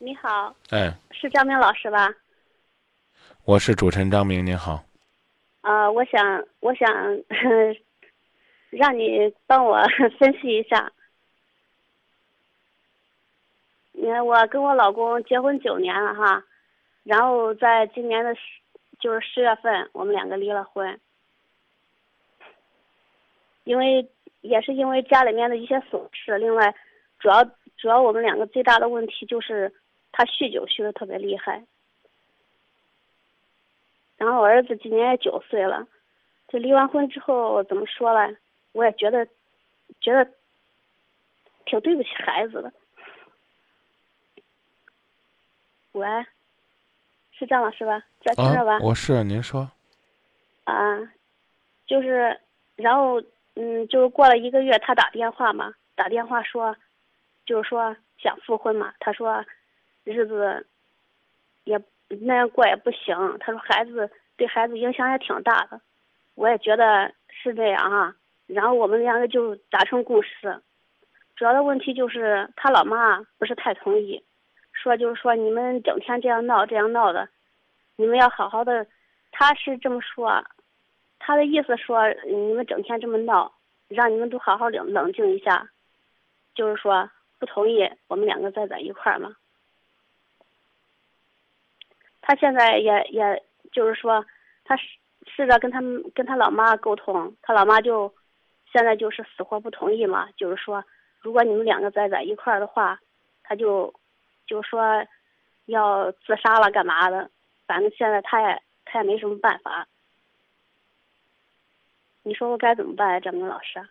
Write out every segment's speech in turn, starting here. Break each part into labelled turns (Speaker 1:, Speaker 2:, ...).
Speaker 1: 你好，
Speaker 2: 哎，
Speaker 1: 是张明老师吧？
Speaker 2: 我是主持人张明，您好。
Speaker 1: 啊，我想，我想 让你帮我分析一下。你看，我跟我老公结婚九年了哈，然后在今年的十，就是十月份，我们两个离了婚。因为也是因为家里面的一些琐事，另外，主要主要我们两个最大的问题就是他酗酒酗的特别厉害。然后我儿子今年也九岁了，就离完婚之后怎么说呢？我也觉得，觉得挺对不起孩子的。喂，是张老师吧？在听着吧？
Speaker 2: 啊，我是您说。
Speaker 1: 啊，就是，然后嗯，就是过了一个月，他打电话嘛，打电话说，就是说想复婚嘛。他说，日子也那样过也不行。他说孩子对孩子影响也挺大的，我也觉得是这样啊。然后我们两个就达成共识，主要的问题就是他老妈不是太同意，说就是说你们整天这样闹这样闹的，你们要好好的。他是这么说，他的意思说你们整天这么闹，让你们都好好冷冷静一下，就是说不同意我们两个再在一块儿嘛。他现在也也就是说，他试试着跟他们跟他老妈沟通，他老妈就现在就是死活不同意嘛，就是说如果你们两个再在一块儿的话，他就就说要自杀了干嘛的，反正现在他也他也没什么办法。你说我该怎么办？啊，张明老师？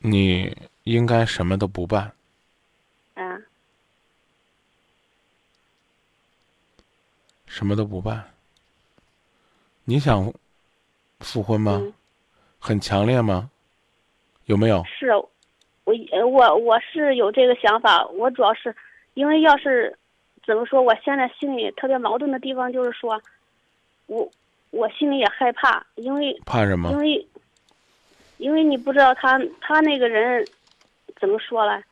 Speaker 2: 你应该什么都不办，
Speaker 1: 嗯
Speaker 2: 什么都不办。你想复婚吗？
Speaker 1: 嗯，
Speaker 2: 很强烈吗？有没有？
Speaker 1: 是，我我我是有这个想法，我主要是因为要是怎么说，我现在心里特别矛盾的地方就是说，我我心里也害怕，因为
Speaker 2: 怕什么？
Speaker 1: 因为因为你不知道他他那个人怎么说了，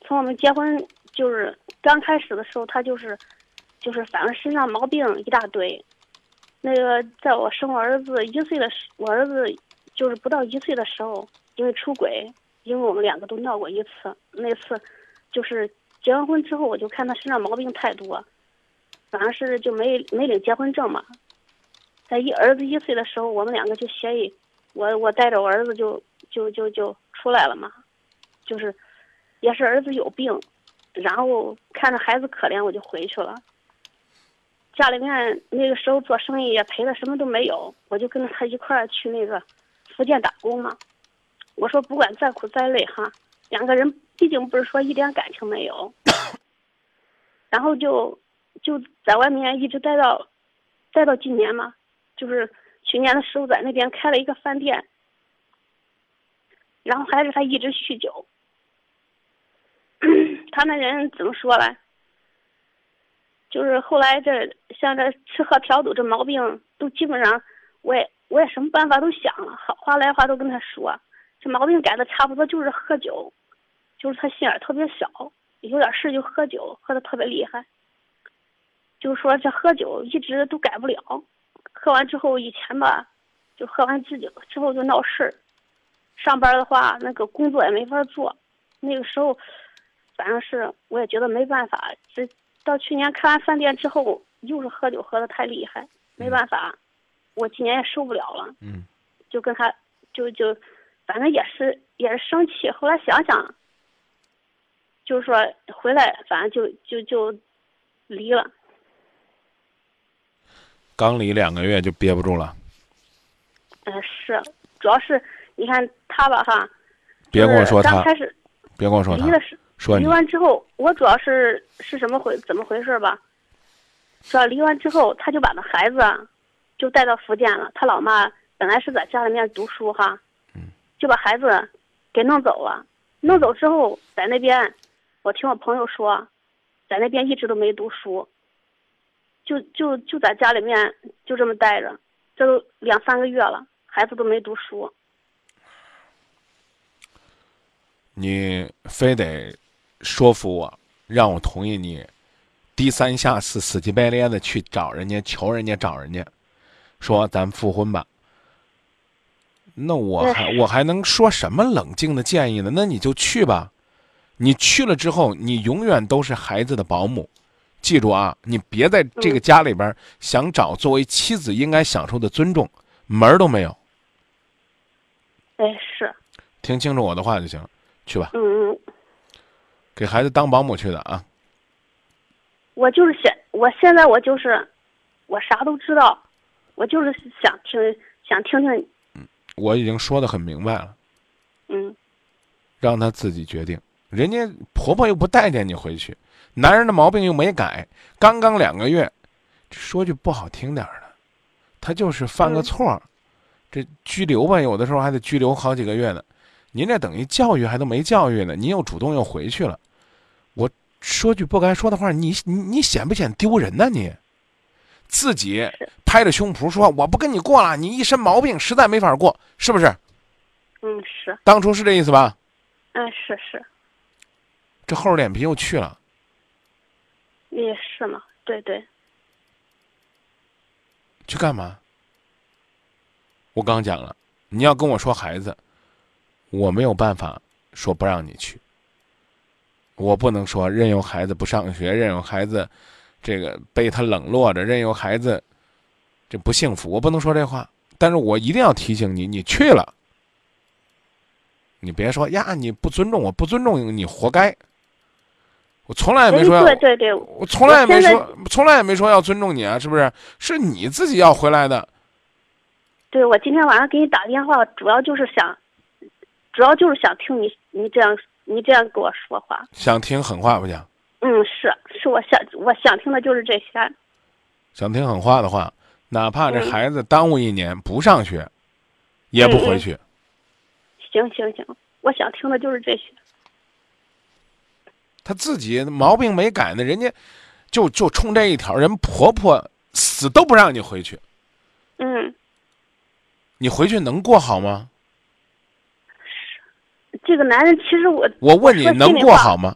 Speaker 1: 从我们结婚就是刚开始的时候，他就是就是反正身上毛病一大堆。那个在我生我儿子一岁的时，我儿子就是不到一岁的时候，因为出轨，因为我们两个都闹过一次，那次就是结完婚之后，我就看他身上毛病太多，反正是就没没领结婚证嘛。在一儿子一岁的时候，我们两个就协议，我我带着我儿子就就就就出来了嘛，就是也是儿子有病，然后看着孩子可怜，我就回去了。家里面那个时候做生意也赔了什么都没有，我就跟着他一块儿去那个福建打工嘛。我说不管再苦再累哈，两个人毕竟不是说一点感情没有，然后就就在外面一直待到待到今年嘛，就是去年的时候在那边开了一个饭店，然后还是他一直酗酒。他那人怎么说嘞？就是后来这像这吃喝嫖赌这毛病，都基本上我也我也什么办法都想了，好话来话都跟他说，这毛病改的差不多就是喝酒，就是他心眼特别小，有点事就喝酒，喝的特别厉害。就是说这喝酒一直都改不了，喝完之后以前吧，就喝完自酒之后就闹事儿，上班的话那个工作也没法做，那个时候反正是我也觉得没办法，这。到去年开完饭店之后，又是喝酒喝的太厉害，没办法，我今年也受不了了。
Speaker 2: 嗯，
Speaker 1: 就跟他，就就，反正也是也是生气。后来想想，就是说回来，反正就就就离了。
Speaker 2: 刚离两个月就憋不住了。
Speaker 1: 嗯、呃，是，主要是你看他吧哈，
Speaker 2: 别跟我说他，
Speaker 1: 刚开始
Speaker 2: 别跟我说他
Speaker 1: 离的是。
Speaker 2: 说
Speaker 1: 离完之后，我主要是是什么回怎么回事吧？主要离完之后，他就把那孩子就带到福建了。他老妈本来是在家里面读书哈，就把孩子给弄走了。弄走之后，在那边，我听我朋友说，在那边一直都没读书，就就就在家里面就这么待着，这都两三个月了，孩子都没读书。
Speaker 2: 你非得。说服我，让我同意你低三下四、死乞白咧的去找人家、求人家、找人家，说咱复婚吧。那我还我还能说什么冷静的建议呢？那你就去吧。你去了之后，你永远都是孩子的保姆。记住啊，你别在这个家里边想找作为妻子应该享受的尊重，门儿都没有。
Speaker 1: 哎，是。
Speaker 2: 听清楚我的话就行，去吧。
Speaker 1: 嗯嗯。
Speaker 2: 给孩子当保姆去的啊。
Speaker 1: 我就是现，我现在我就是，我啥都知道，我就是想听，想听听。
Speaker 2: 嗯我已经说的很明白了，
Speaker 1: 嗯，
Speaker 2: 让他自己决定。人家婆婆又不待见你回去，男人的毛病又没改，刚刚两个月，说句不好听点的，他就是犯个错，这拘留吧，有的时候还得拘留好几个月呢。您这等于教育还都没教育呢，您又主动又回去了。我说句不该说的话，你你你显不显丢人呢？你？自己拍着胸脯说：“我不跟你过了，你一身毛病，实在没法过，是不是？”
Speaker 1: 嗯，是。
Speaker 2: 当初是这意思吧？
Speaker 1: 嗯，是是。
Speaker 2: 这厚着脸皮又去了。
Speaker 1: 也是嘛，对对。
Speaker 2: 去干嘛？我刚讲了，你要跟我说孩子，我没有办法说不让你去。我不能说任由孩子不上学，任由孩子。这个被他冷落着，任由孩子，这不幸福。我不能说这话，但是我一定要提醒你：你去了，你别说呀，你不尊重我，不尊重你，活该。我从来也没说，
Speaker 1: 对对对，
Speaker 2: 我从来也没说，从来也没说要尊重你啊，是不是？是你自己要回来的。
Speaker 1: 对，我今天晚上给你打电话，主要就是想，主要就是想听你你这样你这样跟我说话。
Speaker 2: 想听狠话不讲？
Speaker 1: 嗯，是是，我想我想听的就是这些。
Speaker 2: 想听狠话的话，哪怕这孩子耽误一年不上学，也不回去。
Speaker 1: 行行行，我想听的就是这些。
Speaker 2: 他自己毛病没改呢，人家就就冲这一条，人婆婆死都不让你回去。
Speaker 1: 嗯。
Speaker 2: 你回去能过好吗？
Speaker 1: 这个男人其实我
Speaker 2: 我问你能过好吗？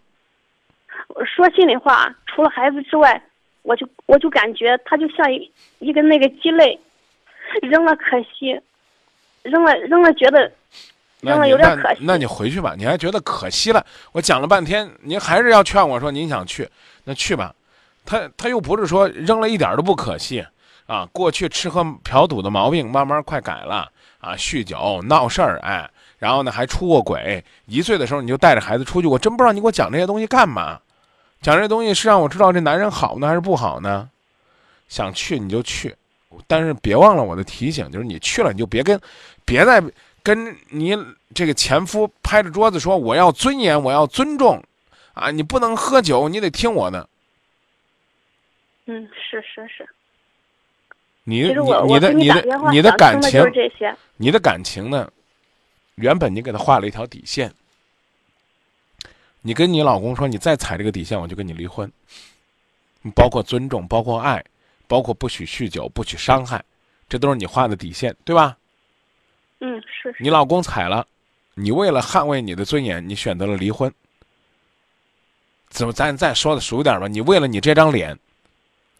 Speaker 1: 说心里话，除了孩子之外，我就我就感觉他就像一一个那个鸡肋，扔了可惜，扔了扔了觉得扔了有点可惜。
Speaker 2: 那你回去吧，你还觉得可惜了？我讲了半天，您还是要劝我说您想去，那去吧。他他又不是说扔了一点都不可惜啊。过去吃喝嫖赌的毛病慢慢快改了啊，酗酒闹事儿哎，然后呢还出过轨。一岁的时候你就带着孩子出去，我真不知道你给我讲这些东西干嘛。讲这东西是让我知道这男人好呢还是不好呢？想去你就去，但是别忘了我的提醒，就是你去了你就别跟，别再跟你这个前夫拍着桌子说我要尊严，我要尊重，啊，你不能喝酒，你得听我的。
Speaker 1: 嗯，是是是。
Speaker 2: 你你你的你的你
Speaker 1: 的
Speaker 2: 感情，你的感情呢？原本你给他画了一条底线。你跟你老公说，你再踩这个底线，我就跟你离婚。包括尊重，包括爱，包括不许酗酒，不许伤害，这都是你画的底线，对吧？
Speaker 1: 嗯，是。
Speaker 2: 你老公踩了，你为了捍卫你的尊严，你选择了离婚。怎么咱再说的俗点吧？你为了你这张脸，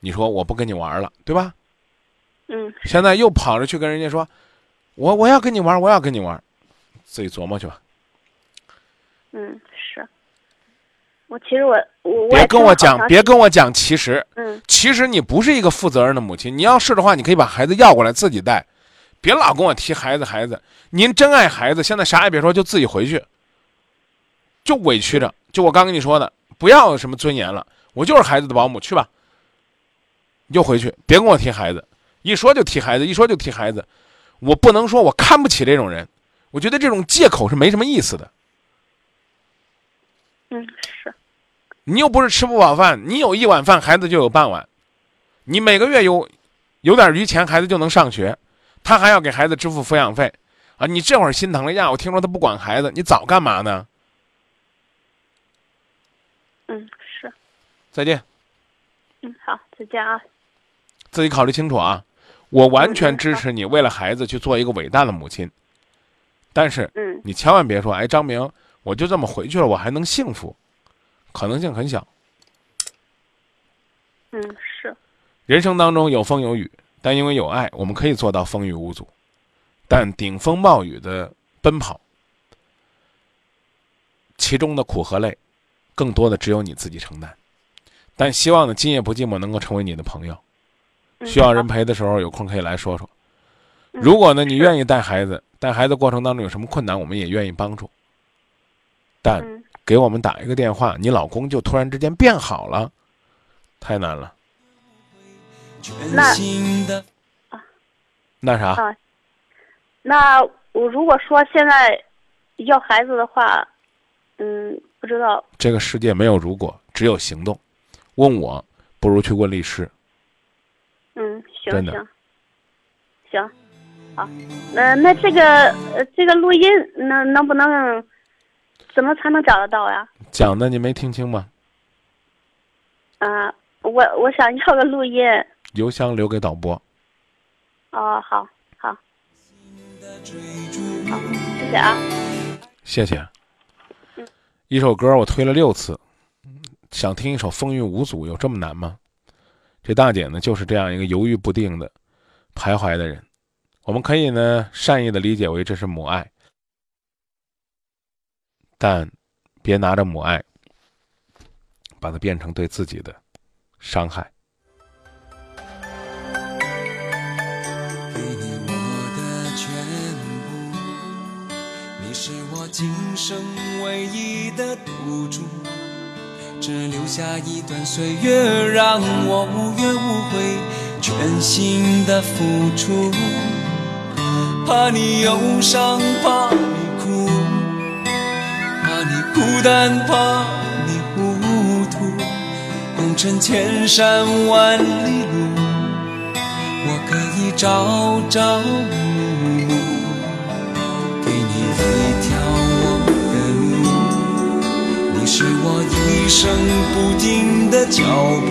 Speaker 2: 你说我不跟你玩了，对吧？
Speaker 1: 嗯。
Speaker 2: 现在又跑着去跟人家说，我我要跟你玩，我要跟你玩，自己琢磨去吧。
Speaker 1: 嗯。是我其实我我
Speaker 2: 别跟我讲，别跟我讲，其实，
Speaker 1: 嗯，
Speaker 2: 其实你不是一个负责任的母亲。你要是的话，你可以把孩子要过来自己带，别老跟我提孩子孩子。您真爱孩子，现在啥也别说，就自己回去，就委屈着。就我刚跟你说的，不要什么尊严了，我就是孩子的保姆，去吧。你就回去，别跟我提孩子，一说就提孩子，一说就提孩子。我不能说我看不起这种人，我觉得这种借口是没什么意思的。
Speaker 1: 嗯，是。
Speaker 2: 你又不是吃不饱饭，你有一碗饭，孩子就有半碗。你每个月有有点余钱，孩子就能上学，他还要给孩子支付抚养费，啊！你这会儿心疼了呀？我听说他不管孩子，你早干嘛
Speaker 1: 呢？嗯，是。
Speaker 2: 再见。
Speaker 1: 嗯，好，再见啊。
Speaker 2: 自己考虑清楚啊！我完全支持你为了孩子去做一个伟大的母亲，但是，
Speaker 1: 嗯，
Speaker 2: 你千万别说，哎，张明，我就这么回去了，我还能幸福。可能性很小。
Speaker 1: 嗯，是，
Speaker 2: 人生当中有风有雨，但因为有爱，我们可以做到风雨无阻。但顶风冒雨的奔跑，其中的苦和累，更多的只有你自己承担。但希望呢，今夜不寂寞能够成为你的朋友。
Speaker 1: 嗯
Speaker 2: 需要人陪的时候，有空可以来说说。
Speaker 1: 嗯
Speaker 2: 如果呢，你愿意带孩子，带孩子过程当中有什么困难，我们也愿意帮助。但
Speaker 1: 嗯
Speaker 2: 给我们打一个电话，你老公就突然之间变好了，太难了。
Speaker 1: 那
Speaker 2: 那啥，
Speaker 1: 啊，那我如果说现在要孩子的话，嗯，不知道，
Speaker 2: 这个世界没有如果，只有行动。问我，不如去问律师。
Speaker 1: 嗯，行行，行，好，那那这个呃这个录音能能不能怎么才能找得到呀？
Speaker 2: 讲的你没听清吗？
Speaker 1: 啊、我我想要个录音。
Speaker 2: 邮箱留给导播。
Speaker 1: 哦，好，好，好，谢谢啊。
Speaker 2: 谢谢。一首歌我推了六次，想听一首《风韵无阻》，有这么难吗？这大姐呢，就是这样一个犹豫不定的、徘徊的人。我们可以呢善意的理解为这是母爱，但别拿着母爱把它变成对自己的伤害。
Speaker 3: 给你我的全部，你是我今生唯一的赌注，只留下一段岁月，让我无怨无悔，全心的付出。怕你忧伤，怕你哭，怕你孤单，怕你糊涂，红尘千山万里路。我可以朝朝暮暮，给你一条我的路。你是我一生不停的脚步，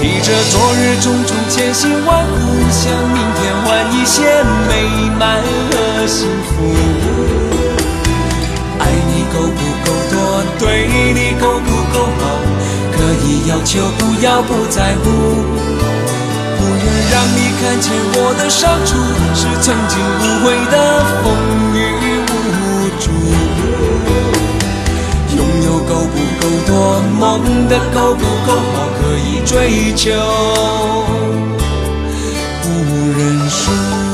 Speaker 3: 提着昨日种种千辛万苦，向明天换一些美满和幸福。爱你够不够多，对你够不够好，可以要求，不要不在乎。不愿让你看见我的伤处，是曾经无悔的风雨无阻。拥有够不够多梦的够不够好可以追求。不认输。